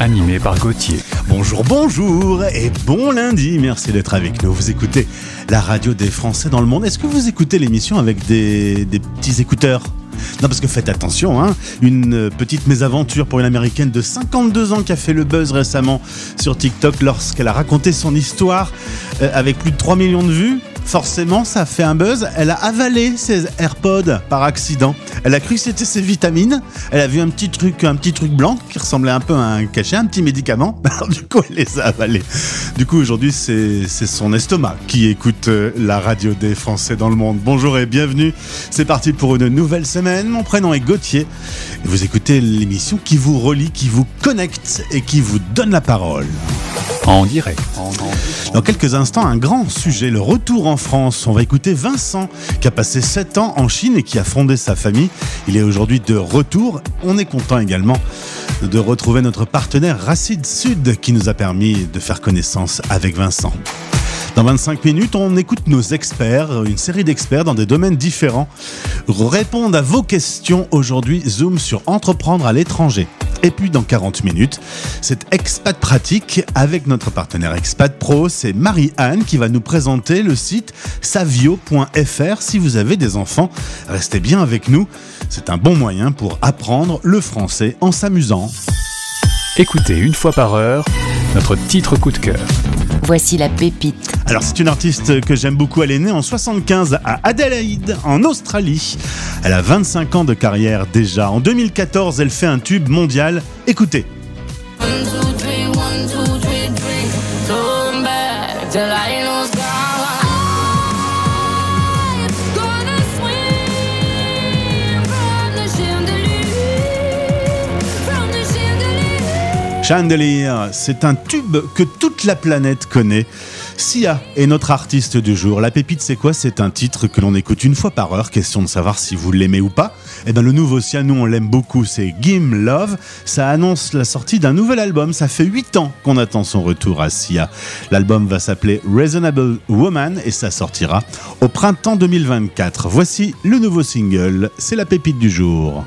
Animé par Gauthier. Bonjour, bonjour et bon lundi. Merci d'être avec nous. Vous écoutez la radio des Français dans le monde. Est-ce que vous écoutez l'émission avec des, des petits écouteurs? Non, parce que faites attention, hein. une petite mésaventure pour une américaine de 52 ans qui a fait le buzz récemment sur TikTok lorsqu'elle a raconté son histoire euh, avec plus de 3 millions de vues. Forcément, ça fait un buzz. Elle a avalé ses AirPods par accident. Elle a cru que c'était ses vitamines. Elle a vu un petit truc, un petit truc blanc qui ressemblait un peu à un cachet, un petit médicament. Alors du coup, elle les a avalés. Du coup, aujourd'hui, c'est son estomac qui écoute euh, la radio des Français dans le monde. Bonjour et bienvenue. C'est parti pour une nouvelle semaine. Mon prénom est Gauthier. Vous écoutez l'émission qui vous relie, qui vous connecte et qui vous donne la parole. En direct. Dans quelques instants, un grand sujet, le retour en France. On va écouter Vincent, qui a passé 7 ans en Chine et qui a fondé sa famille. Il est aujourd'hui de retour. On est content également de retrouver notre partenaire Racide Sud, qui nous a permis de faire connaissance avec Vincent. Dans 25 minutes, on écoute nos experts, une série d'experts dans des domaines différents, répondent à vos questions. Aujourd'hui, Zoom sur entreprendre à l'étranger. Et puis dans 40 minutes, c'est Expat Pratique avec notre partenaire Expat Pro, c'est Marie-Anne qui va nous présenter le site savio.fr. Si vous avez des enfants, restez bien avec nous. C'est un bon moyen pour apprendre le français en s'amusant. Écoutez une fois par heure notre titre coup de cœur. Voici la pépite. Alors c'est une artiste que j'aime beaucoup, elle est née en 75 à Adelaide, en Australie. Elle a 25 ans de carrière déjà. En 2014, elle fait un tube mondial. Écoutez. Chandelier. C'est un tube que toute la planète connaît. Sia est notre artiste du jour. La pépite, c'est quoi? C'est un titre que l'on écoute une fois par heure. Question de savoir si vous l'aimez ou pas. Et bien, le nouveau Sia, nous, on l'aime beaucoup. C'est Gim Love. Ça annonce la sortie d'un nouvel album. Ça fait 8 ans qu'on attend son retour à Sia. L'album va s'appeler Reasonable Woman et ça sortira au printemps 2024. Voici le nouveau single. C'est la pépite du jour.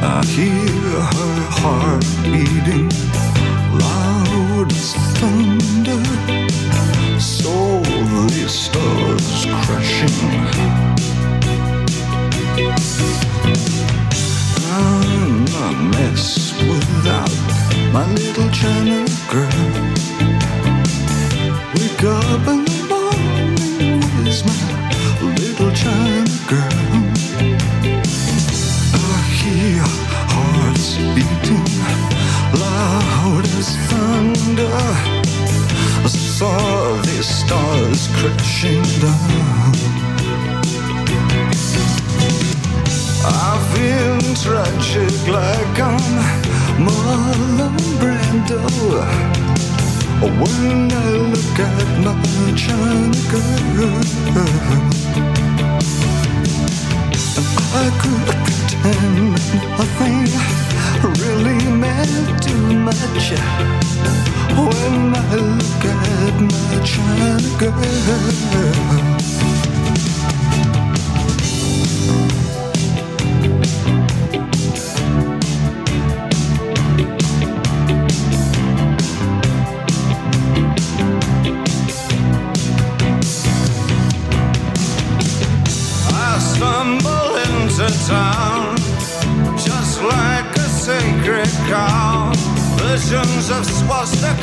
I hear her heart beating loud as thunder. So the stars crashing. I'm a mess without my little China girl. Thunder. I saw the stars crashing down. I've been tragic like I'm Marlon Brando. When I look at my China girl, I could pretend nothing really meant too much. When I look at my China girl. I stumble into town just like a sacred cow. Visions of swastikas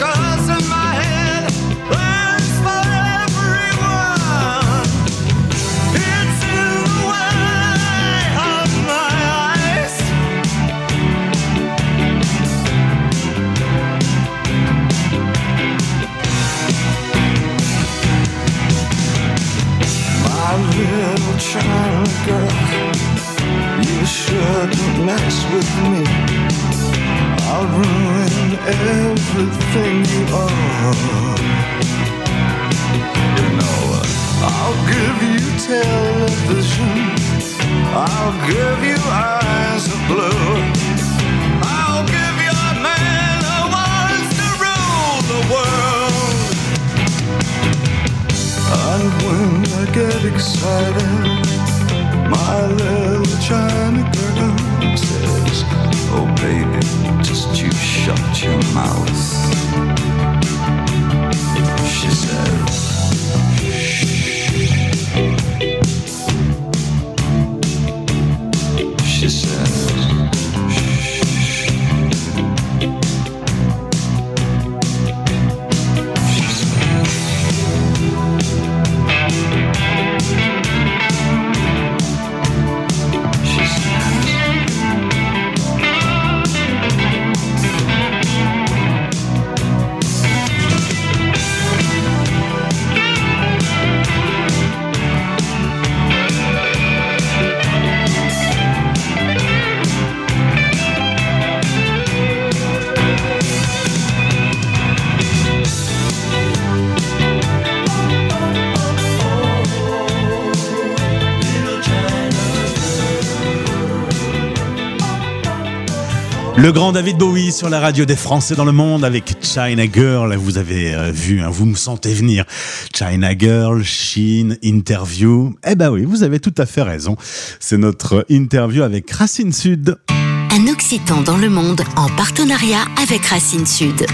Le grand David Bowie sur la radio des Français dans le monde avec China Girl. Vous avez euh, vu, hein, vous me sentez venir. China Girl, Chine, interview. Eh ben oui, vous avez tout à fait raison. C'est notre interview avec Racine Sud. Un Occitan dans le monde en partenariat avec Racine Sud.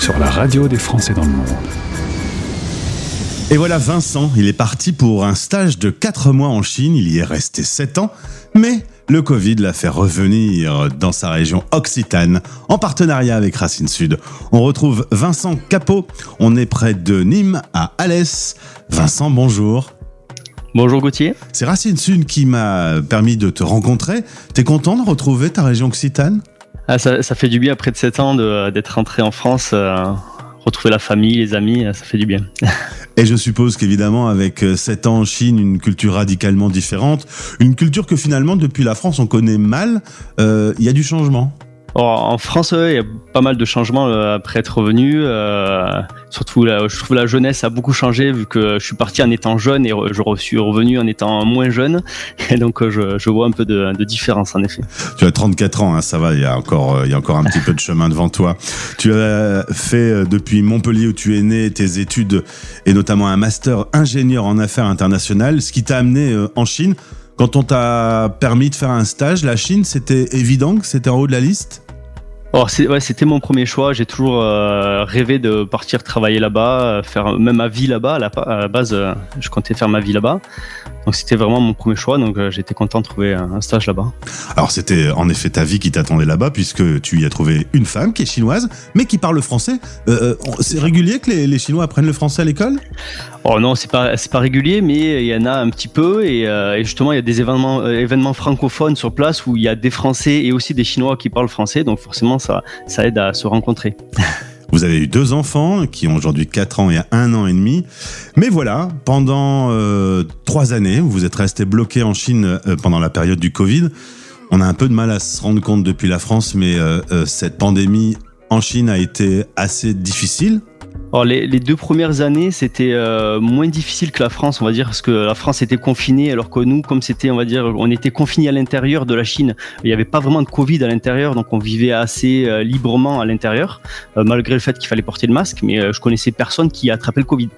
Sur la radio des Français dans le monde. Et voilà Vincent, il est parti pour un stage de 4 mois en Chine, il y est resté 7 ans, mais le Covid l'a fait revenir dans sa région occitane en partenariat avec Racine Sud. On retrouve Vincent Capot, on est près de Nîmes à Alès. Vincent, bonjour. Bonjour Gauthier. C'est Racine Sune qui m'a permis de te rencontrer. T'es content de retrouver ta région occitane? Ah, ça, ça fait du bien après de 7 ans d'être rentré en France, euh, retrouver la famille, les amis, euh, ça fait du bien. Et je suppose qu'évidemment, avec 7 ans en Chine, une culture radicalement différente, une culture que finalement, depuis la France, on connaît mal, euh, il y a du changement. En France, il y a pas mal de changements euh, après être revenu. euh, surtout, je trouve la jeunesse a beaucoup changé vu que je suis parti en étant jeune et je suis revenu en étant moins jeune. Et donc, euh, je, vois un peu de, différence en effet. Tu as 34 ans, hein, ça va, il y a encore, il y a encore un petit peu de chemin devant toi. Tu as fait depuis Montpellier où tu es né tes études et notamment un master ingénieur en affaires internationales, ce qui t'a amené en Chine. Quand on t'a permis de faire un stage, la Chine, c'était évident que c'était en haut de la liste? Ouais, c'était mon premier choix. J'ai toujours euh, rêvé de partir travailler là-bas, euh, faire même ma vie là-bas. À la, à la base, euh, je comptais faire ma vie là-bas. Donc, c'était vraiment mon premier choix. Donc, euh, j'étais content de trouver un un stage là-bas. Alors c'était en effet ta vie qui t'attendait là-bas puisque tu y as trouvé une femme qui est chinoise mais qui parle le français. Euh, euh, c'est régulier que les, les Chinois apprennent le français à l'école? Oh non, c'est pas pas régulier, mais il y en a un petit peu et, euh, et justement il y a des événements événements francophones sur place où il y a des Français et aussi des Chinois qui parlent français, donc forcément ça ça aide à se rencontrer. Vous avez eu deux enfants qui ont aujourd'hui 4 ans et 1 an et demi. Mais voilà, pendant euh, trois années, vous êtes resté bloqué en Chine euh, pendant la période du Covid. On a un peu de mal à se rendre compte depuis la France, mais euh, euh, cette pandémie en Chine a été assez difficile. Alors les, deux premières années c'était euh, moins difficile que la France, on va dire, parce que la France était confinée, alors que nous, comme c'était, on va dire, on était confinés à l'intérieur de la Chine, il n'y avait pas vraiment de Covid à l'intérieur, donc on vivait assez euh, librement à l'intérieur, euh, malgré le fait qu'il fallait porter le masque, mais je connaissais personne qui attrapait le Covid.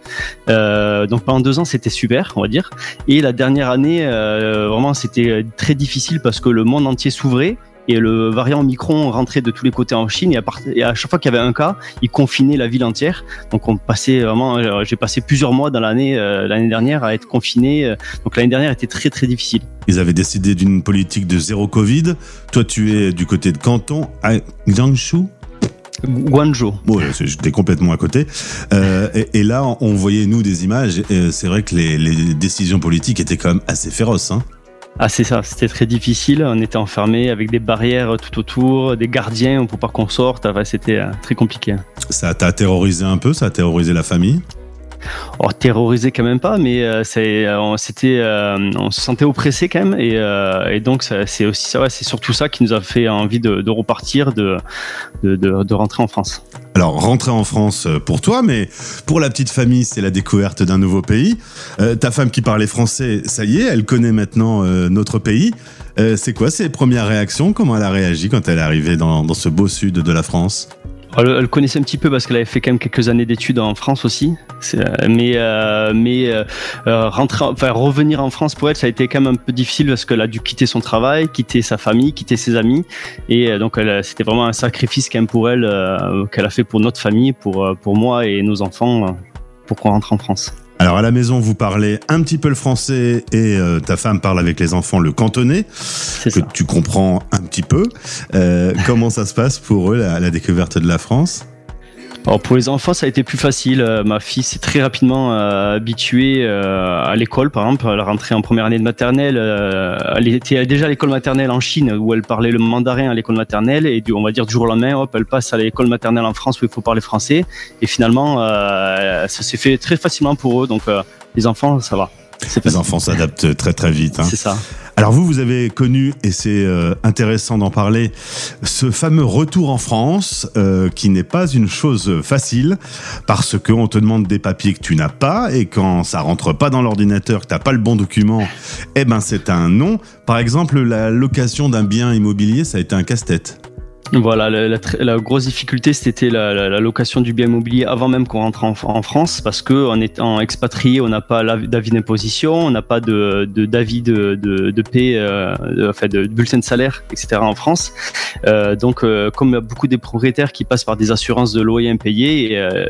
Donc pendant deux ans c'était super, on va dire, et la dernière année, vraiment c'était très difficile parce que le monde entier s'ouvrait. Et le variant Omicron rentrait de tous les côtés en Chine et à, part- et à chaque fois qu'il y avait un cas, il confinait la ville entière. Donc on passait vraiment, euh, j'ai passé plusieurs mois dans l'année euh, l'année dernière à être confiné. euh, Donc l'année dernière était très très difficile. Ils avaient décidé d'une politique de zéro Covid. Toi, tu es du côté de Canton, à Jiangsu. Guangzhou. Bon, j'étais complètement à côté. Euh, et, et là, on voyait, nous, des images. C'est vrai que les, les décisions politiques étaient quand même assez féroces. Hein. Ah c'est ça, c'était très difficile. On était enfermés avec des barrières tout autour, des gardiens pour pas qu'on sorte. C'était euh, très compliqué. Ça t'a terrorisé un peu, ça a terrorisé la famille? Oh, terrorisé quand même pas, mais euh, c'est, euh, euh, on se sentait oppressé quand même, et, donc c'est aussi ça, c'est surtout ça qui nous a fait envie de, repartir, de, rentrer en France. Alors, rentrer en France pour toi, mais pour la petite famille, c'est la découverte d'un nouveau pays. Ta femme qui parlait français, ça y est, elle connaît maintenant notre pays. C'est quoi ses premières réactions? Comment elle a réagi quand elle est arrivée dans ce beau sud de la France? Elle, elle connaissait un petit peu parce qu'elle avait fait quand même quelques années d'études en France aussi, euh, mais euh, mais euh, rentrer, en- enfin revenir en France pour elle, ça a été quand même un peu difficile parce qu'elle a dû quitter son travail, quitter sa famille, quitter ses amis, et donc c'était vraiment un sacrifice quand même pour elle qu'elle a fait pour notre famille, pour pour moi et nos enfants, pour qu'on rentre en France. Alors à la maison, vous parlez un petit peu le français et euh, ta femme parle avec les enfants le cantonais, que ça. tu comprends un petit peu. Euh, comment ça se passe pour eux, la, la découverte de la France? Alors pour les enfants, ça a été plus facile. Euh, ma fille s'est très rapidement euh, habituée euh, à l'école, par exemple. Elle est rentrée en première année de maternelle. euh, elle était déjà à l'école maternelle en Chine, où elle parlait le mandarin à l'école maternelle. Et du, on va dire du jour au lendemain, hop, elle passe à l'école maternelle en France, où il faut parler français. Et finalement, euh, ça s'est fait très facilement pour eux. Donc euh, les enfants, ça va. Les enfants s'adaptent très très vite. hein. C'est ça. Alors vous, vous avez connu, et c'est euh, intéressant d'en parler, ce fameux retour en France, euh, qui n'est pas une chose facile, parce qu'on te demande des papiers que tu n'as pas, et quand ça rentre pas dans l'ordinateur, que t'as pas le bon document, eh ben c'est un non. Par exemple, la location d'un bien immobilier, ça a été un casse-tête. Voilà, la, la la grosse difficulté, c'était la, la- location du bien immobilier avant même qu'on rentre en, en France, parce que en étant expatrié, on n'a pas d'avis d'imposition, on n'a pas de de- d'avis de, de, de paie, euh, de, enfin de bulletin de salaire, etc. en France. Euh, donc, euh, comme il y a beaucoup des propriétaires qui passent par des assurances de loyer impayés, et, euh,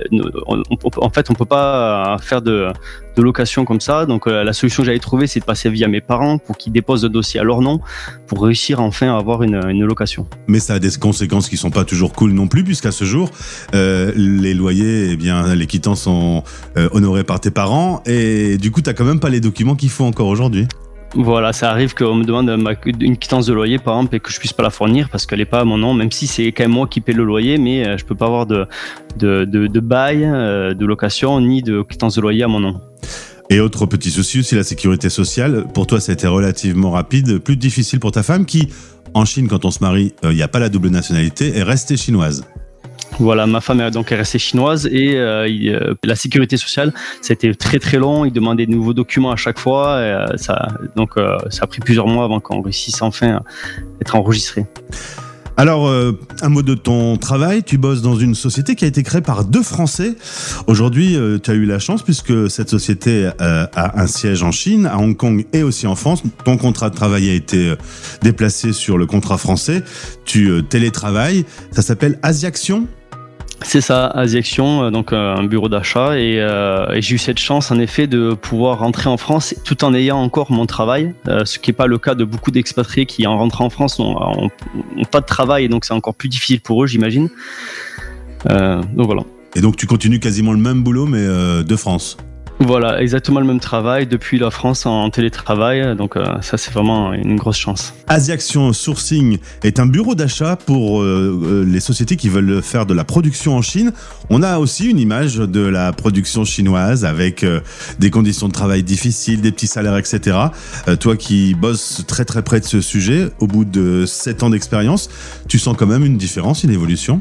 on- on- en fait, on peut pas faire de de location comme ça. Donc euh, la solution que j'avais trouvée, c'est de passer via mes parents pour qu'ils déposent le dossier à leur nom pour réussir enfin à avoir une, location. Mais ça a des conséquences qui sont pas toujours cool non plus, puisqu'à ce jour, euh, les loyers, eh bien, les quittances sont euh, honorés par tes parents, et du coup, t'as quand même pas les documents qu'il faut encore aujourd'hui. Voilà, ça arrive qu'on me demande ma- une quittance de loyer par exemple et que je puisse pas la fournir parce qu'elle est pas à mon nom, même si c'est quand même moi qui paie le loyer, mais euh, je peux pas avoir de, bail, euh, de location ni de quittance de loyer à mon nom. Et autre petit souci aussi, la sécurité sociale. Pour toi, ça a été relativement rapide, plus difficile pour ta femme qui, en Chine, quand on se marie, il n'y a pas la double nationalité, est restée chinoise. Voilà, ma femme est donc est restée chinoise et euh, euh, la sécurité sociale, c'était très très long. Ils demandaient de nouveaux documents à chaque fois. Euh, ça, donc ça a pris plusieurs mois avant qu'on réussisse enfin à être enregistré. Alors, un mot de ton travail. Tu bosses dans une société qui a été créée par deux Français. Aujourd'hui, tu as eu la chance puisque cette société a un siège en Chine, à Hong Kong et aussi en France. Ton contrat de travail a été déplacé sur le contrat français. Tu télétravailles. Ça s'appelle Asiaction. C'est ça, Asiaction, euh, donc euh, un bureau d'achat. Et, euh, et j'ai eu cette chance, en effet, de pouvoir rentrer en France tout en ayant encore mon travail, ce qui n'est pas le cas de beaucoup d'expatriés qui, en rentrant en France, n'ont ont- ont pas de travail et donc c'est encore plus difficile pour eux, j'imagine. Donc voilà. Et donc, tu continues quasiment le même boulot, mais de France. Voilà, exactement le même travail depuis la France en télétravail. Donc euh, ça, c'est vraiment une grosse chance. Asiaction Sourcing est un bureau d'achat pour euh, euh, les sociétés qui veulent faire de la production en Chine. On a aussi une image de la production chinoise avec euh, des conditions de travail difficiles, des petits salaires, etc. Euh, toi qui bosses très très près de ce sujet, au bout de 7 ans d'expérience, tu sens quand même une différence, une évolution?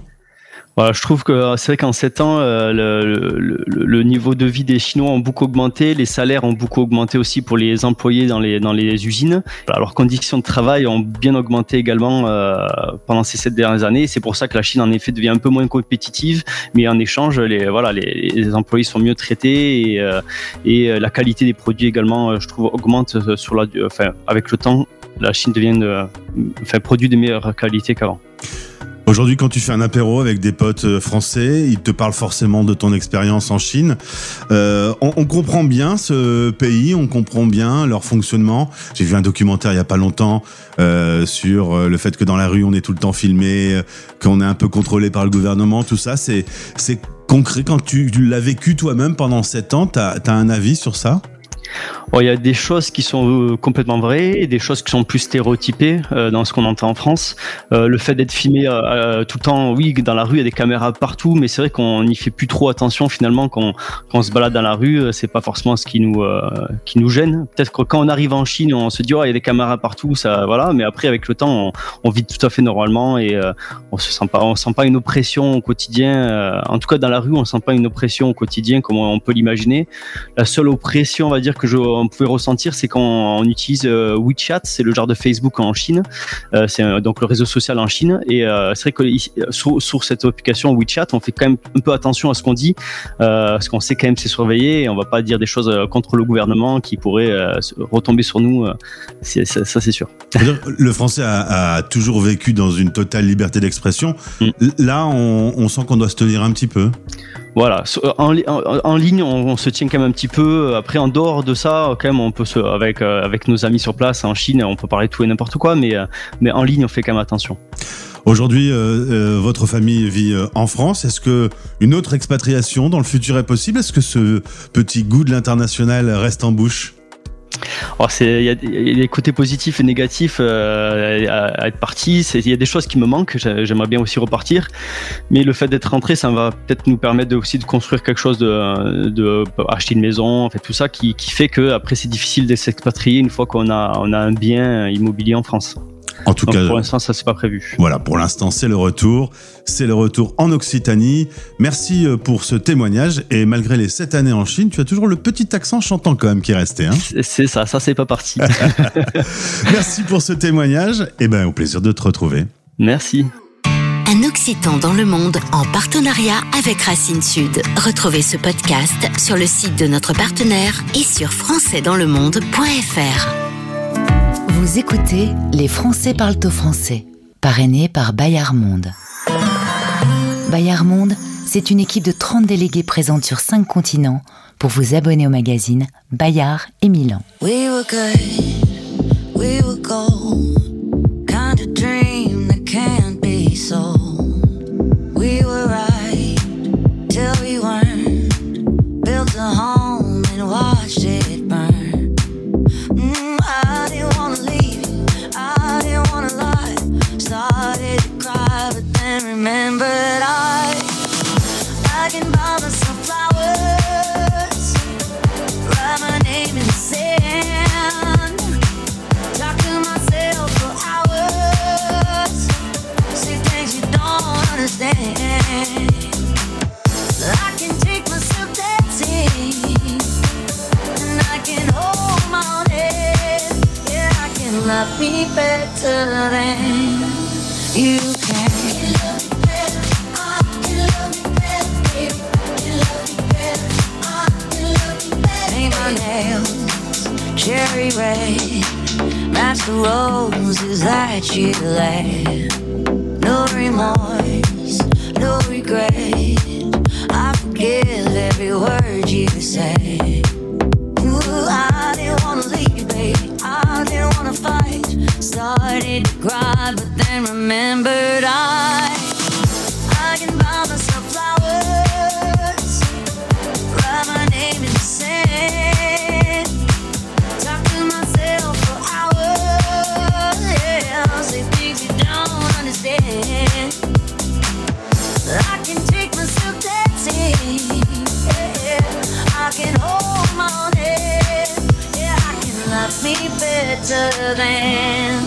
Voilà, je trouve que c'est vrai qu'en 7 ans, euh, le, niveau de vie des Chinois ont beaucoup augmenté, les salaires ont beaucoup augmenté aussi pour les employés dans les, dans les usines. Voilà, leurs conditions de travail ont bien augmenté également euh, pendant ces sept dernières années. C'est pour ça que la Chine, en effet, devient un peu moins compétitive, mais en échange, les, voilà, les, employés sont mieux traités et, euh, euh, la qualité des produits également, euh, je trouve, augmente euh, sur la, enfin, avec le temps. La Chine devient, de, enfin, produit de meilleure qualité qu'avant. Aujourd'hui, quand tu fais un apéro avec des potes euh, français, ils te parlent forcément de ton expérience en Chine. Euh, on, on comprend bien ce pays, on comprend bien leur fonctionnement. J'ai vu un documentaire il y a pas longtemps euh, sur euh, le fait que dans la rue on est tout le temps filmé, euh, qu'on est un peu contrôlé par le gouvernement. Tout ça, c'est concret. Quand tu, tu l'as vécu toi-même pendant sept ans, t'as as un avis sur ça? Il y a des choses qui sont euh, complètement vraies et des choses qui sont plus stéréotypées euh, dans ce qu'on entend en France. Euh, le fait d'être filmé tout le temps, oui, dans la rue, il y a des caméras partout, mais c'est vrai qu'on n'y fait plus trop attention finalement quand, quand on se balade dans la rue. C'est pas forcément ce qui nous qui nous gêne. Peut-être que quand on arrive en Chine, on se dit oh, il y a des caméras partout, ça, voilà. Mais après, avec le temps, on, vit tout à fait normalement et on se sent pas, on sent pas une oppression au quotidien. en tout cas, dans la rue, on sent pas une oppression au quotidien comme on peut l'imaginer. La seule oppression, on va dire, que je, on pouvait ressentir, c'est quand on utilise euh, WeChat, c'est le genre de Facebook en Chine, Euh, c'est euh, donc le réseau social en Chine. Et c'est vrai que sur, sur cette application WeChat, on fait quand même un peu attention à ce qu'on dit, parce qu'on sait quand même c'est surveillé et on va pas dire des choses contre le gouvernement qui pourraient retomber sur nous. ça, ça, c'est sûr. Le français a, a toujours vécu dans une totale liberté d'expression. Mm. Là, on, on sent qu'on doit se tenir un petit peu. Voilà, So- en, li- en, en ligne, on, se tient quand même un petit peu. Après, en dehors de ça, quand même, on peut se, avec euh, avec nos amis sur place en Chine, on peut parler de tout et n'importe quoi, mais euh, mais en ligne, on fait quand même attention. Aujourd'hui, euh, euh, votre famille vit euh, en France. Est-ce que une autre expatriation dans le futur est possible? Est-ce que ce petit goût de l'international reste en bouche? Il y, a des- côtés positifs et négatifs euh, à, être parti. Il y a des choses qui me manquent. J'ai- J'aimerais bien aussi repartir, mais le fait d'être rentré, ça va peut-être nous permettre aussi de construire quelque chose, de, acheter une maison, en fait tout ça qui, fait que après c'est difficile de s'expatrier une fois qu'on a on a un bien immobilier en France. En tout Donc cas, pour l'instant, ça c'est pas prévu. voilà, pour l'instant, c'est le retour. C'est le retour en Occitanie. Merci euh, pour ce témoignage. Et malgré les sept années en Chine, tu as toujours le petit accent chantant quand même qui est resté. Hein C'est- C'est ça, ça c'est pas parti. Merci pour ce témoignage. Et ben, au plaisir de te retrouver. Merci. Un Occitan dans le monde en partenariat avec Racine Sud. Retrouvez ce podcast sur le site de notre partenaire et sur françaisdanslemonde.fr. Vous écoutez Les Français parlent au français, parrainé par Bayard Monde. Bayard Monde, C'est une équipe de 30 délégués présente sur 5 continents pour vous abonner au magazine Bayard et Milan. The sub T And I can hold my head. Yeah, I can love me better than you can. Love me better You love me better In my nails Cherry Ray That's the roses that you laid. No remorse, I forgive every word you say. Ooh, I didn't wanna leave, baby. I didn't wanna fight. Started to cry, but then remembered. I better than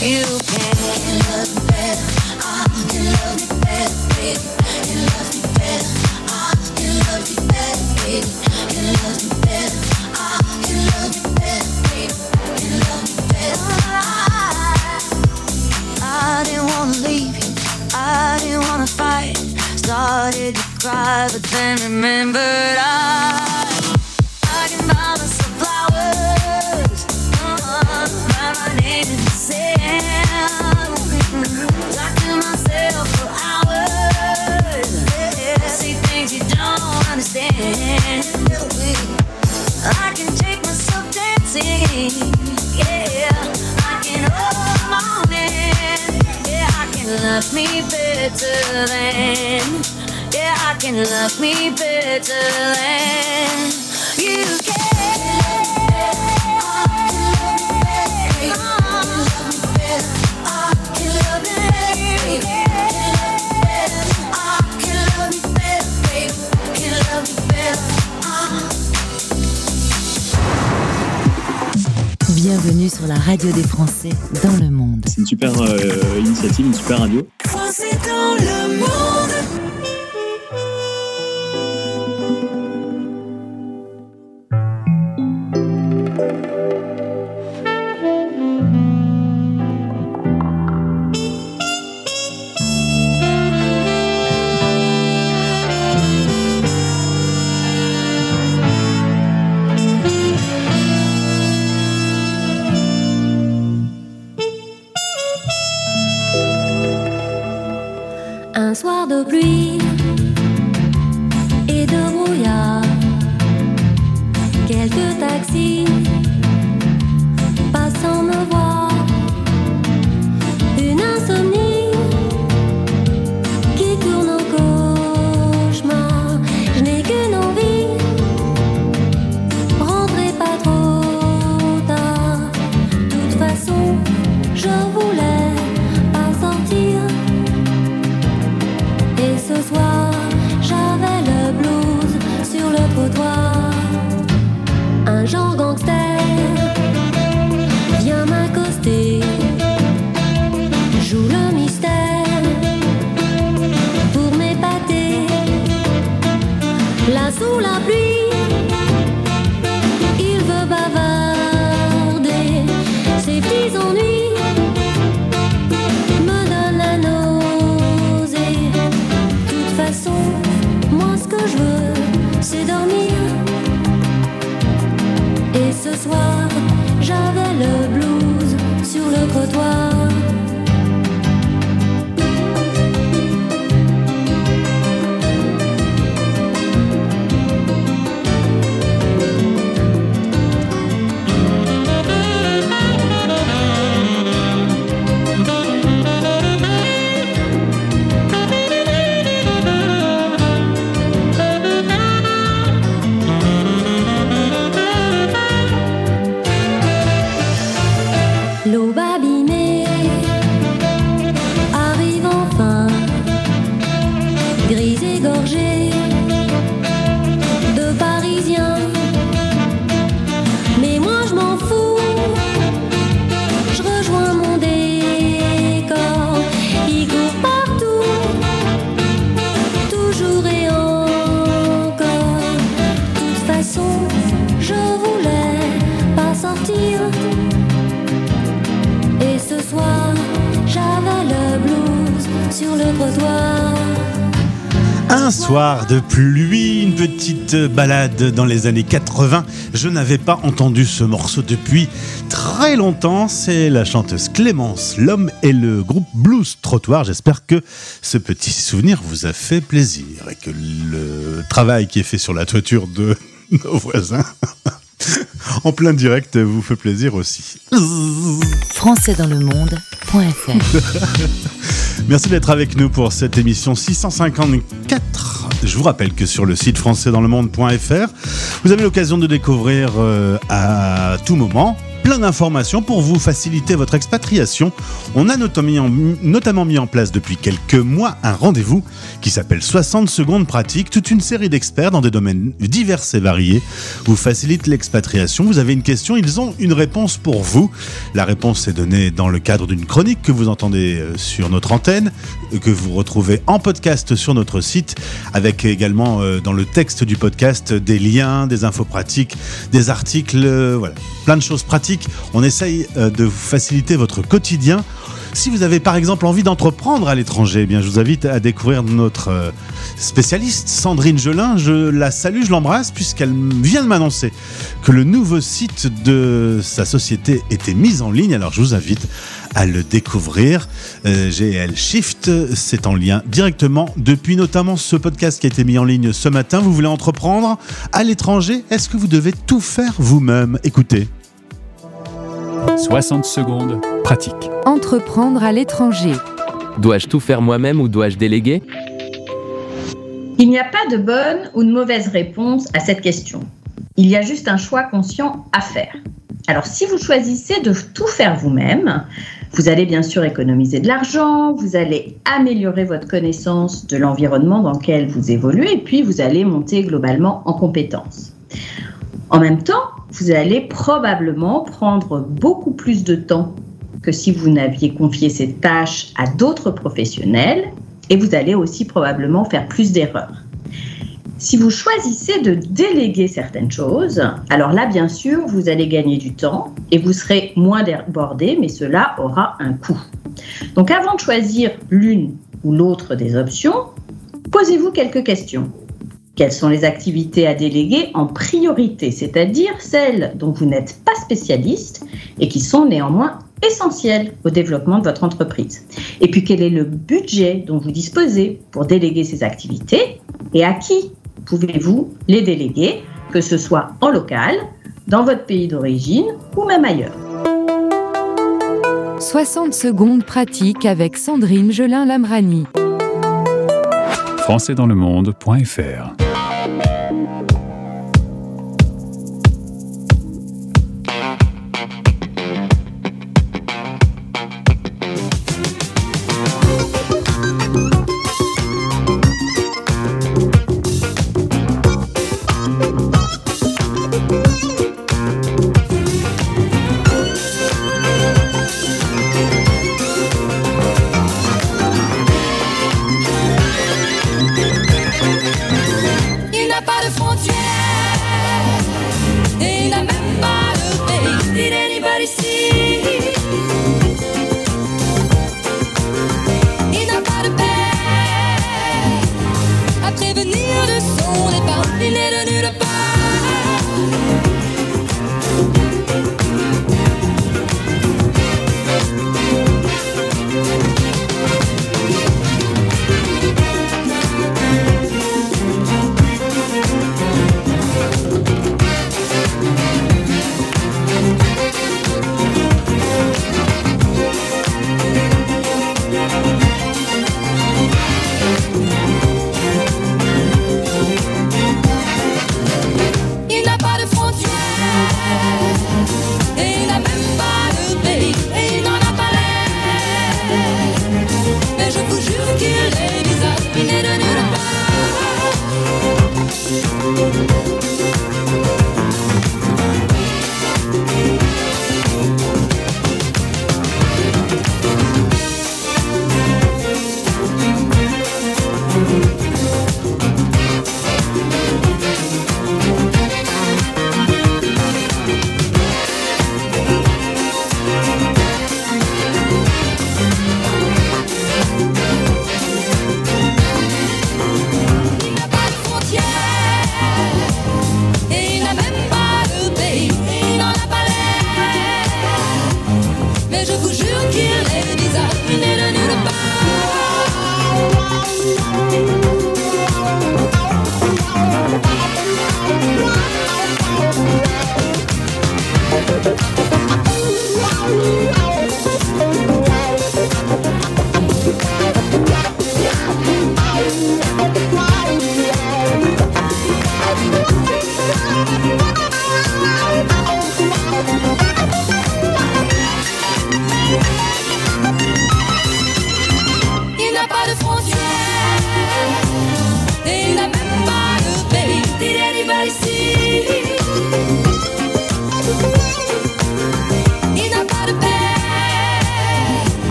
you can. Love me better. I can love me better, baby. Can love me better. I can love me better, baby. Can love me better. I can love me better, baby. Can love me better. I, I didn't wanna leave you. I didn't wanna fight. Started to cry, but then remembered. I love me better than. Yeah, I can love me better than you Bienvenue sur la radio des Français dans le monde. C'est une super euh, initiative, une super radio. De pluie, une petite balade dans les années 80. Je n'avais pas entendu ce morceau depuis très longtemps. C'est la chanteuse Clémence L'homme et le groupe Blues Trottoir. J'espère que ce petit souvenir vous a fait plaisir et que le travail qui est fait sur la toiture de nos voisins en plein direct vous fait plaisir aussi. françaisdanslemonde.fr Merci d'être avec nous pour cette émission 654. Je vous rappelle que sur le site françaisdanslemonde.fr, vous avez l'occasion de découvrir euh, à tout moment plein d'informations pour vous faciliter votre expatriation. On a notamment mis en, place depuis quelques mois un rendez-vous qui s'appelle 60 secondes pratiques, toute une série d'experts dans des domaines divers et variés vous facilitent l'expatriation. Vous avez une question, ils ont une réponse pour vous. La réponse est donnée dans le cadre d'une chronique que vous entendez euh, sur notre antenne, euh, que vous retrouvez en podcast sur notre site, avec également euh, dans le texte du podcast des liens, des infos pratiques, des articles, voilà, plein de choses pratiques. On essaye euh, de vous faciliter votre quotidien. Si vous avez par exemple envie d'entreprendre à l'étranger, eh bien je vous invite à découvrir notre euh, spécialiste Sandrine Gelin. Je la salue, je l'embrasse puisqu'elle vient de m'annoncer que le nouveau site de sa société était mis en ligne. Alors je vous invite à le découvrir. Euh, GL Shift, c'est en lien directement depuis notamment ce podcast qui a été mis en ligne ce matin. Vous voulez entreprendre à l'étranger? Est-ce que vous devez tout faire vous-même? Écoutez. 60 secondes, pratique. Entreprendre à l'étranger. Dois-je tout faire moi-même ou dois-je déléguer? Il n'y a pas de bonne ou de mauvaise réponse à cette question. Il y a juste un choix conscient à faire. Alors si vous choisissez de tout faire vous-même, vous allez bien sûr économiser de l'argent, vous allez améliorer votre connaissance de l'environnement dans lequel vous évoluez et puis vous allez monter globalement en compétences. En même temps, vous allez probablement prendre beaucoup plus de temps que si vous n'aviez confié ces tâches à d'autres professionnels et vous allez aussi probablement faire plus d'erreurs. Si vous choisissez de déléguer certaines choses, alors là, bien sûr, vous allez gagner du temps et vous serez moins débordé, mais cela aura un coût. Donc avant de choisir l'une ou l'autre des options, posez-vous quelques questions. Quelles sont les activités à déléguer en priorité, c'est-à-dire celles dont vous n'êtes pas spécialiste et qui sont néanmoins essentielles au développement de votre entreprise? Et puis quel est le budget dont vous disposez pour déléguer ces activités et à qui pouvez-vous les déléguer, que ce soit en local, dans votre pays d'origine ou même ailleurs? 60 secondes pratiques avec Sandrine Gelin-Lamrani. françaisdanslemonde.fr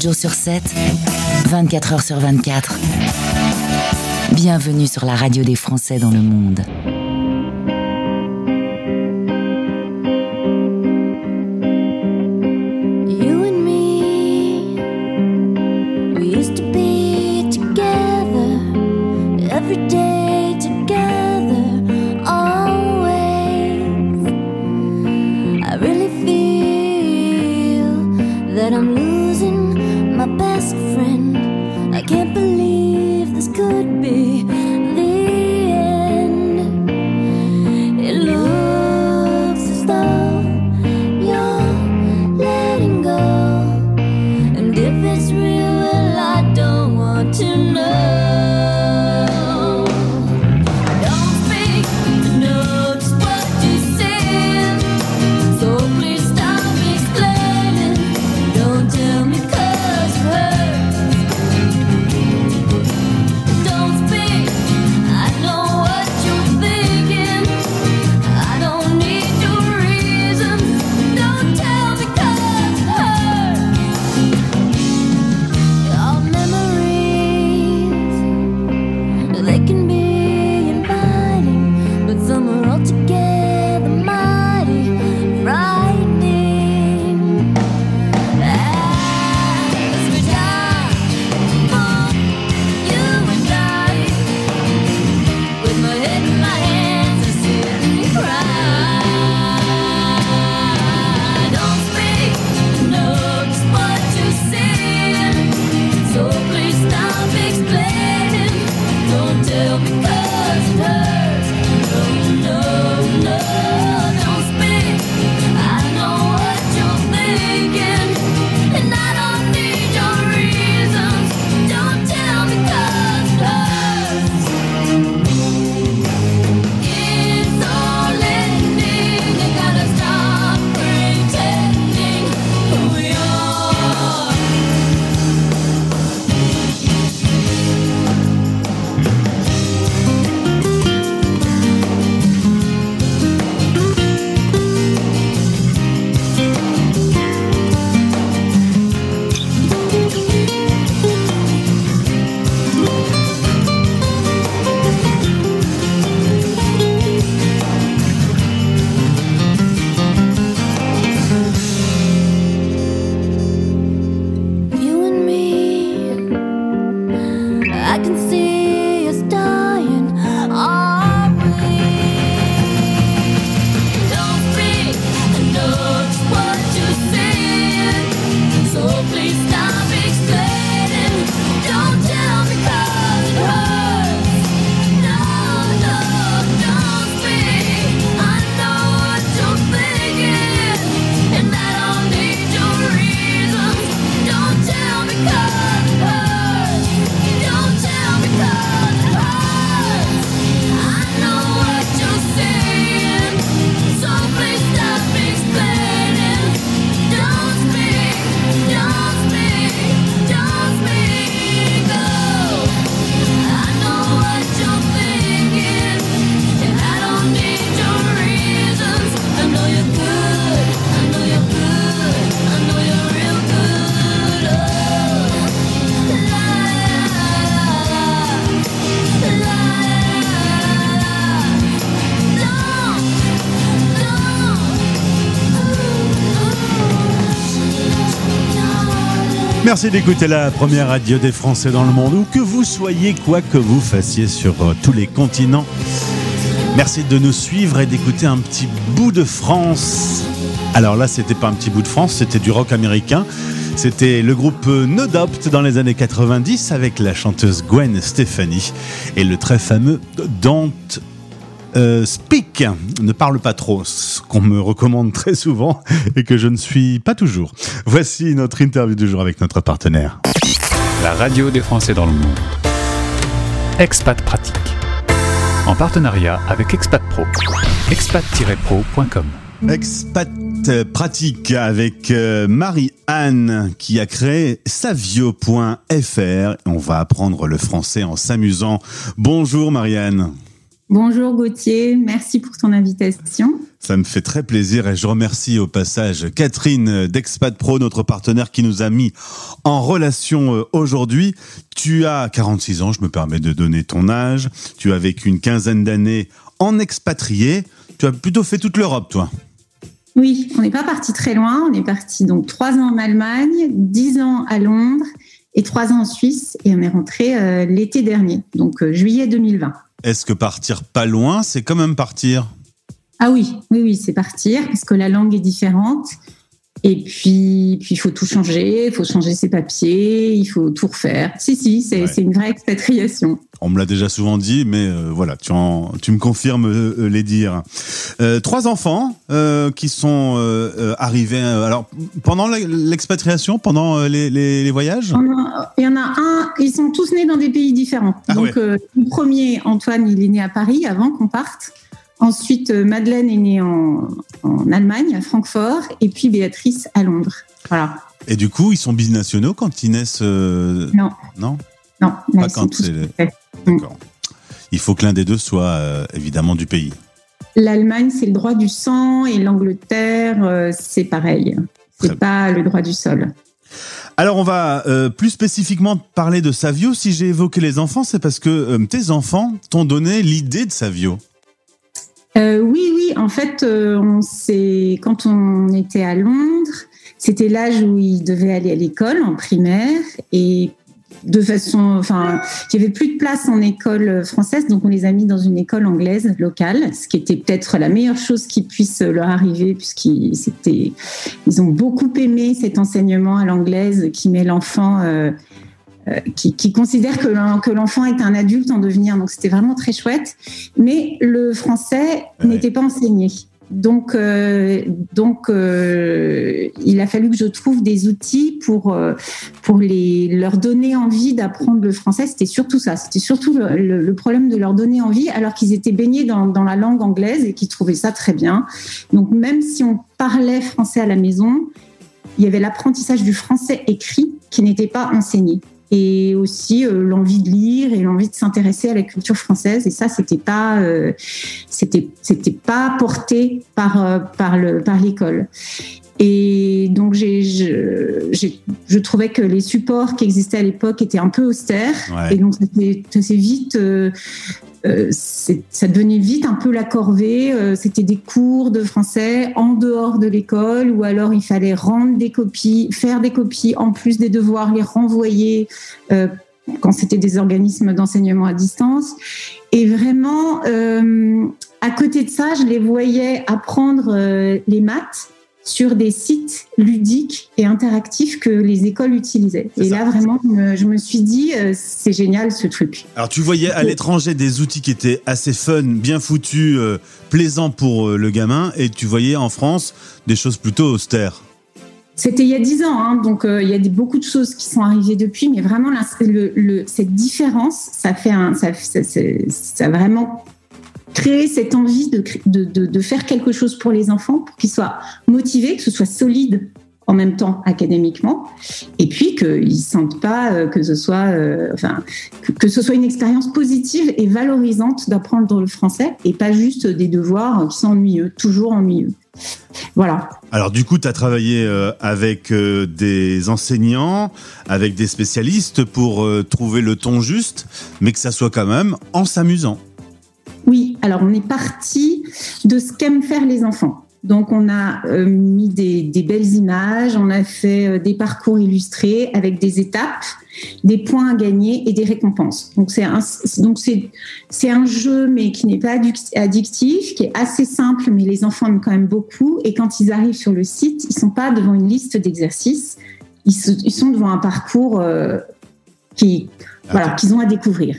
7 jours sur 7, 24 heures sur 24. Bienvenue sur la radio des Français dans le monde. Merci d'écouter la première radio des Français dans le monde, où que vous soyez, quoi que vous fassiez sur euh, tous les continents. Merci de nous suivre et d'écouter un petit bout de France. Alors là, c'était pas un petit bout de France, c'était du rock américain. C'était le groupe No Doubt dans les années 90 avec la chanteuse Gwen Stefani et le très fameux Don't euh, Speak. Ne parle pas trop, ce qu'on me recommande très souvent et que je ne suis pas toujours. Voici notre interview du jour avec notre partenaire. La radio des Français dans le monde. Expat Pratique. En partenariat avec Expat Pro. expat-pro.com. Expat pratique avec euh, Marie-Anne qui a créé savio.fr. On va apprendre le français en s'amusant. Bonjour Marie-Anne. Bonjour Gauthier, merci pour ton invitation. Ça me fait très plaisir et je remercie au passage Catherine d'Expat Pro, notre partenaire qui nous a mis en relation euh, aujourd'hui. Tu as 46 ans, je me permets de donner ton âge. Tu as vécu une quinzaine d'années en expatrié. Tu as plutôt fait toute l'Europe, toi. Oui, on n'est pas parti très loin. On est parti donc trois ans en Allemagne, dix ans à Londres et trois ans en Suisse. Et on est rentré euh, l'été dernier, donc euh, juillet 2020. Est-ce que partir pas loin, c'est quand même partir? Ah oui, oui, oui, c'est partir parce que la langue est différente. Et puis, puis il faut tout changer, il faut changer ses papiers, il faut tout refaire. Si, si, c'est une vraie expatriation. On me l'a déjà souvent dit, mais euh, voilà, tu, en, tu me confirmes euh, euh, les dires. Euh, trois enfants euh, qui sont arrivés. alors, pendant l'expatriation, pendant les, les- les voyages? A- Il y en a un, ils sont tous nés dans des pays différents. Ah Donc, ouais. le premier, Antoine, il est né à Paris avant qu'on parte. Ensuite, euh, Madeleine est née en, en Allemagne, à Francfort. Et puis Béatrice à Londres. Voilà. Et du coup, ils sont binationaux quand ils naissent euh, Non. Non Non, Pas quand c'est. le- français. D'accord. Il faut que l'un des deux soit euh, évidemment du pays. L'Allemagne, c'est le droit du sang et l'Angleterre, euh, c'est pareil. C'est pas le droit du sol. Alors, on va euh, plus spécifiquement parler de Savio. Si j'ai évoqué les enfants, c'est parce que euh, tes enfants t'ont donné l'idée de Savio. Euh, oui, oui, en fait, euh, on quand on était à Londres, c'était l'âge où il devait aller à l'école en primaire et de façon, enfin, il n'y avait plus de place en école française, donc on les a mis dans une école anglaise locale, ce qui était peut-être la meilleure chose qui puisse leur arriver, puisqu'ils ils ont beaucoup aimé cet enseignement à l'anglaise qui met l'enfant euh, qui, qui considère que l'en- que l'enfant est un adulte en devenir. Donc c'était vraiment très chouette. Mais le français n'était pas enseigné. Donc, euh, donc euh, il a fallu que je trouve des outils pour, euh, pour les, leur donner envie d'apprendre le français. C'était surtout ça. C'était surtout le, le- le problème de leur donner envie alors qu'ils étaient baignés dans, dans la langue anglaise et qu'ils trouvaient ça très bien. Donc même si on parlait français à la maison, il y avait l'apprentissage du français écrit qui n'était pas enseigné et aussi euh, l'envie de lire et l'envie de s'intéresser à la culture française. Et ça c'était pas euh, c'était c'était pas porté par euh, par le par l'école. Et donc j'ai je, je trouvais que les supports qui existaient à l'époque étaient un peu austères. Ouais. et donc ça s'est vite euh, ça devenait vite un peu la corvée. euh, C'était des cours de français en dehors de l'école, ou alors il fallait rendre des copies, faire des copies en plus des devoirs, les renvoyer euh, quand c'était des organismes d'enseignement à distance. Et vraiment, à côté de ça, je les voyais apprendre les maths sur des sites ludiques et interactifs que les écoles utilisaient. Et là, vraiment, je me- suis dit, euh, c'est génial ce truc. Alors, tu voyais à l'étranger des outils qui étaient assez fun, bien foutus, euh, plaisants pour euh, le gamin, et tu voyais en France des choses plutôt austères. C'était il y a dix ans, hein, donc euh, il y a des- beaucoup de choses qui sont arrivées depuis, mais vraiment là, c'est le- le- cette différence, ça fait un, ça, ça, ça- ça a vraiment créé cette envie de, de, de- faire quelque chose pour les enfants, pour qu'ils soient motivés, que ce soit solide en même temps académiquement, et puis qu'ils sentent pas euh, que ce soit, euh, enfin, que, que ce soit une expérience positive et valorisante d'apprendre le français, et pas juste des devoirs qui sont ennuyeux, toujours ennuyeux. Voilà. Alors du coup, tu as travaillé euh, avec des enseignants, avec des spécialistes pour trouver le ton juste, mais que ça soit quand même en s'amusant. Oui, alors on est parti de ce qu'aiment faire les enfants. Donc on a euh, mis des, des belles images, on a fait euh, des parcours illustrés avec des étapes, des points à gagner et des récompenses. Donc c'est un, donc c'est c'est un jeu mais qui n'est pas addic- addictif, qui est assez simple mais les enfants aiment quand même beaucoup et quand ils arrivent sur le site, ils sont pas devant une liste d'exercices, ils, se- ils sont devant un parcours euh, qui voilà qu'ils ont à découvrir.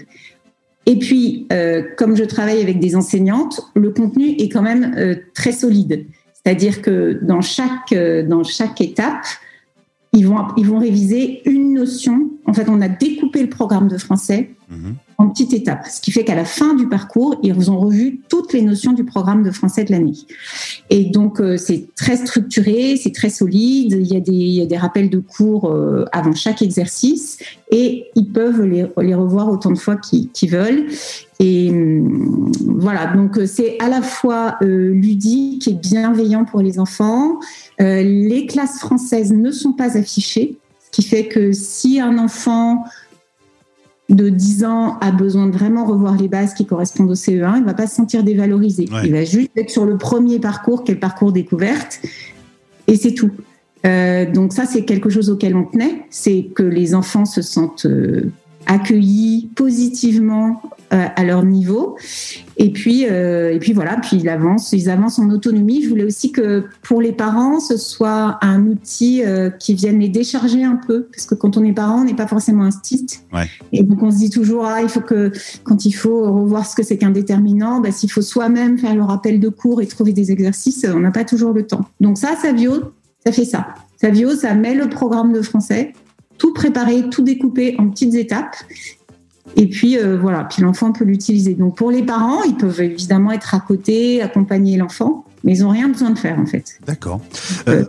Et puis, euh, comme je travaille avec des enseignantes, le contenu est quand même euh, très solide. C'est-à-dire que dans chaque, euh, dans chaque étape, ils vont, ils vont réviser une notion. En fait, on a découpé le programme de français en petites étapes, ce qui fait qu'à la fin du parcours, ils ont revu toutes les notions du programme de français de l'année. Et donc, euh, c'est très structuré, c'est très solide. Il y a des, il y a des rappels de cours euh, avant chaque exercice et ils peuvent les, les revoir autant de fois qu'ils veulent. Et hum, voilà, donc euh, c'est à la fois ludique et bienveillant pour les enfants. Les classes françaises ne sont pas affichées, qui fait que si un enfant de 10 ans a besoin de vraiment revoir les bases qui correspondent au CE1, il ne va pas se sentir dévalorisé. Ouais. Il va juste être sur le premier parcours, qui est le parcours découverte, et c'est tout. Euh, donc ça, c'est quelque chose auquel on tenait, c'est que les enfants se sentent euh, accueillis positivement euh, à leur niveau. Et puis, euh, et puis voilà, puis ils avancent, ils avancent en autonomie. Je voulais aussi que pour les parents, ce soit un outil euh, qui vienne les décharger un peu, parce que quand on est parent, on n'est pas forcément un stit. Ouais. Et donc on se dit toujours, ah, il faut que quand il faut revoir ce que c'est qu'un déterminant, bah, s'il faut soi-même faire le rappel de cours et trouver des exercices, on n'a pas toujours le temps. Donc ça, Savio, ça fait ça. Savio, ça met le programme de français, tout préparé, tout découpé en petites étapes. Et puis euh, voilà, puis l'enfant peut l'utiliser. Donc pour les parents, ils peuvent évidemment être à côté, accompagner l'enfant, mais ils n'ont rien besoin de faire en fait. D'accord. Euh.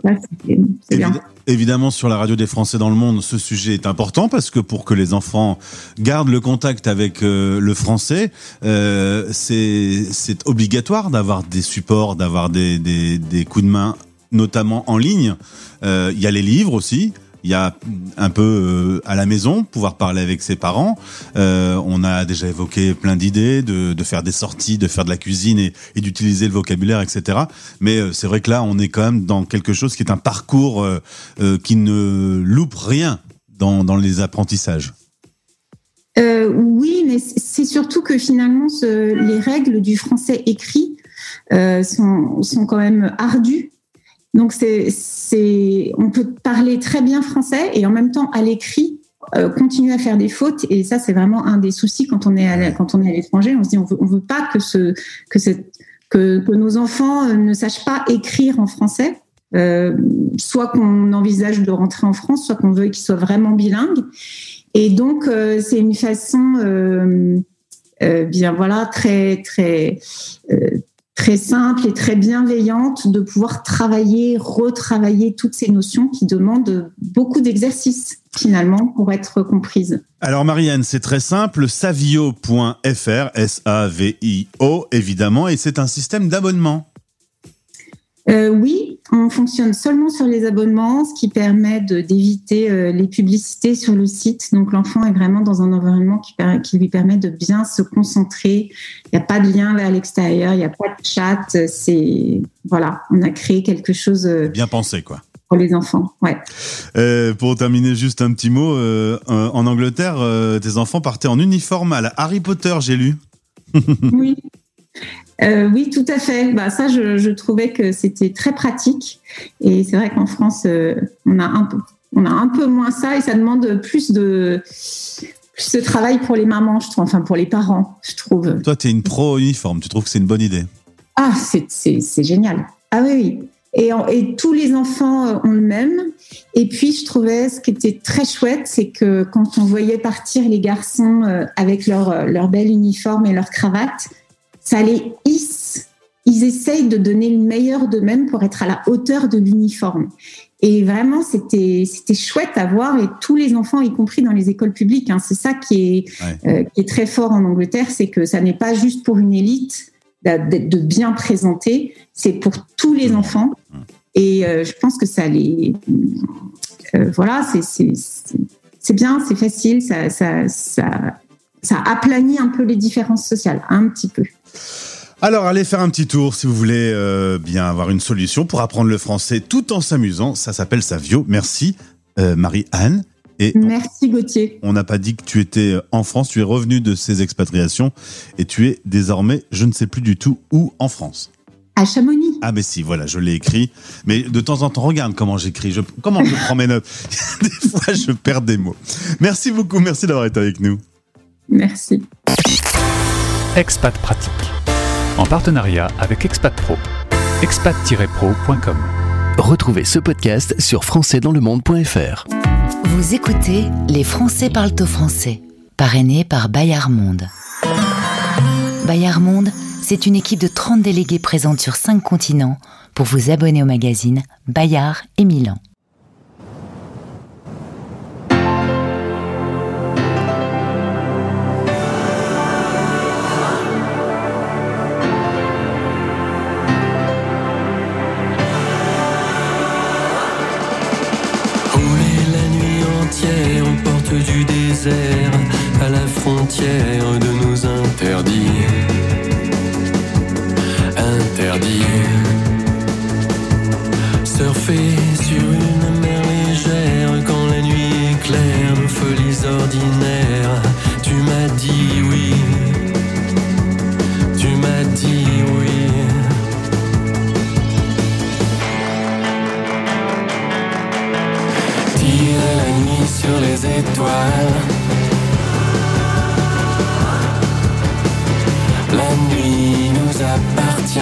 Évid- Évidemment, sur la radio des Français dans le monde, ce sujet est important parce que pour que les enfants gardent le contact avec euh, le français, euh, c'est obligatoire d'avoir des supports, d'avoir des, des, des coups de main, notamment en ligne. Euh, Il y a les livres aussi. Il y a un peu euh, à la maison, pouvoir parler avec ses parents. Euh, on a déjà évoqué plein d'idées, de, de faire des sorties, de faire de la cuisine et, d'utiliser le vocabulaire, etc. Mais euh, c'est vrai que là, on est quand même dans quelque chose qui est un parcours qui ne loupe rien dans, dans les apprentissages. Oui, mais c'est surtout que finalement, les règles du français écrit sont, sont quand même ardues. Donc, c'est, c'est, on peut parler très bien français et en même temps, à l'écrit, euh, continuer à faire des fautes. Et ça, c'est vraiment un des soucis quand on est à, quand on est à l'étranger. On se dit, on veut, on veut pas que, ce, que, que, que nos enfants euh, ne sachent pas écrire en français. Euh, soit qu'on envisage de rentrer en France, soit qu'on veut qu'ils soient vraiment bilingues. Et donc, euh, c'est une façon, euh, euh, bien voilà, très très très simple et très bienveillante de pouvoir travailler, retravailler toutes ces notions qui demandent beaucoup d'exercices finalement pour être comprises. Alors Marianne, c'est très simple, savio.fr, S-A-V-I-O évidemment, et c'est un système d'abonnement. Euh, oui, on fonctionne seulement sur les abonnements, ce qui permet d'éviter euh, les publicités sur le site. Donc l'enfant est vraiment dans un environnement qui, lui permet de bien se concentrer. Il n'y a pas de lien vers l'extérieur, il n'y a pas de chat. C'est voilà, on a créé quelque chose euh, Bien pensé quoi. pour les enfants. Ouais. Euh, pour terminer, juste un petit mot. euh, en Angleterre, euh, tes enfants partaient en uniforme à la Harry Potter, j'ai lu. oui. Euh, oui, tout à fait. Bah, ça, je, je trouvais que c'était très pratique. Et c'est vrai qu'en France, euh, on, a un peu, on a un peu moins ça et ça demande plus de, plus de travail pour les mamans, je trouve, enfin pour les parents, je trouve. Toi, tu es une pro uniforme, tu trouves que c'est une bonne idée? Ah, c'est- génial. Ah oui, oui. Et, en- et tous les enfants euh, ont le même. Et puis, je trouvais ce qui était très chouette, c'est que quand on voyait partir les garçons avec leur, leur bel uniforme et leur cravate, ça les hisse. Ils essayent de donner le meilleur d'eux-mêmes pour être à la hauteur de l'uniforme. Et vraiment, c'était c'était chouette à voir. Et tous les enfants, y compris dans les écoles publiques, hein, c'est ça qui est, euh, qui est très fort en Angleterre, c'est que ça n'est pas juste pour une élite d'être- de bien présenter, c'est pour tous les enfants. Et euh, je pense que ça les. euh, voilà, c'est- c'est c'est- c'est bien, c'est facile, ça, ça, ça, ça aplanit un peu les différences sociales, un petit peu. Alors, allez faire un petit tour si vous voulez euh, bien avoir une solution pour apprendre le français tout en s'amusant. Ça s'appelle Savio. Merci, euh, Marie-Anne. Et Merci Gauthier. on n'a pas dit que tu étais en France, tu es revenu de ces expatriations et tu es désormais, je ne sais plus du tout où en France. À Chamonix. Ah mais si, voilà, je l'ai écrit. Mais de temps en temps, regarde comment j'écris, je, comment je prends mes notes. Des fois, je perds des mots. Merci beaucoup, merci d'avoir été avec nous. Merci. Expat Pratique. En partenariat avec Expat Pro. expat-pro.com. Retrouvez ce podcast sur françaisdanslemonde.fr. Vous écoutez Les Français parlent au français, parrainé par Bayard Monde. Bayard Monde, c'est une équipe de 30 délégués présente sur 5 continents pour vous abonner au magazine Bayard et Milan. À la frontière de nos interdits. Interdits. Surfer sur une mer légère quand la nuit éclaire nos folies ordinaires. Tu m'as dit oui. Tu m'as dit oui. La nuit sur les étoiles. La nuit nous appartient.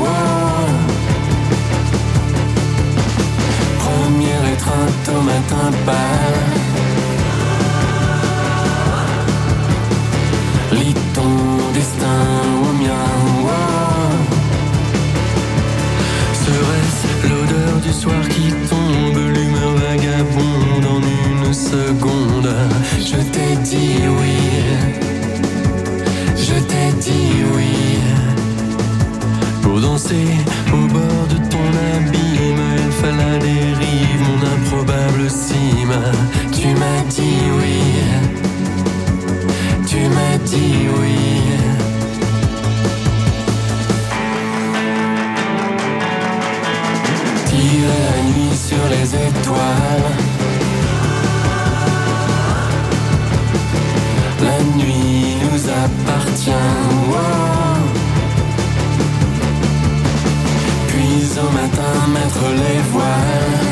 wow. Première étreinte au matin pâle. Lis ton destin au mien. wow. Serait-ce l'odeur du soir qui tombe, l'humeur vagabonde en une seconde? Je t'ai dit oui, je t'ai dit oui. Pour danser au bord de ton abîme, il fallait la dérive, mon improbable cime. Tu m'as dit oui, tu m'as dit oui. Tirer la nuit sur les étoiles. La nuit nous appartient. Wow. Puis au matin mettre les voiles.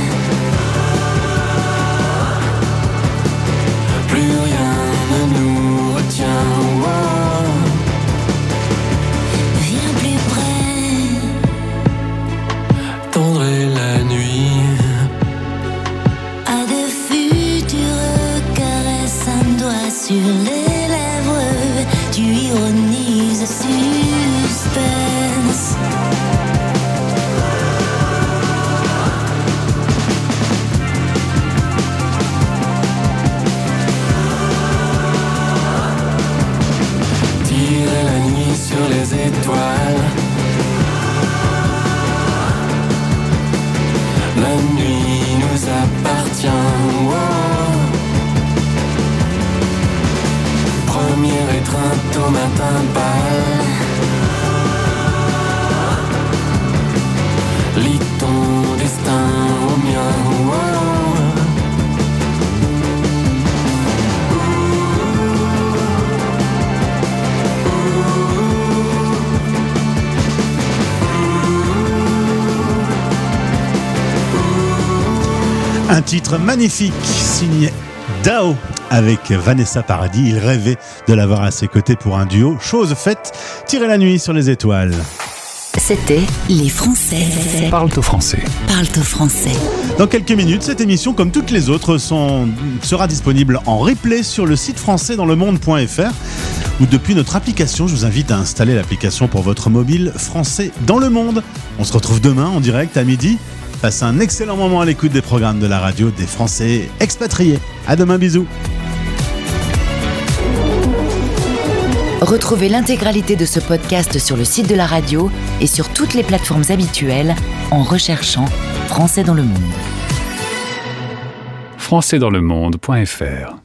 Titre magnifique signé Dao avec Vanessa Paradis. Il rêvait de l'avoir à ses côtés pour un duo. Chose faite, tirer la nuit sur les étoiles. C'était Les Français. Parle au français. Parle au français. Dans quelques minutes, cette émission, comme toutes les autres, sont- sera disponible en replay sur le site français dans le monde.fr ou depuis notre application. Je vous invite à installer l'application pour votre mobile français dans le monde. On se retrouve demain en direct à midi. Passez un excellent moment à l'écoute des programmes de la radio des Français expatriés. À demain, bisous. Retrouvez l'intégralité de ce podcast sur le site de la radio et sur toutes les plateformes habituelles en recherchant Français dans le monde. françaisdanslemonde.fr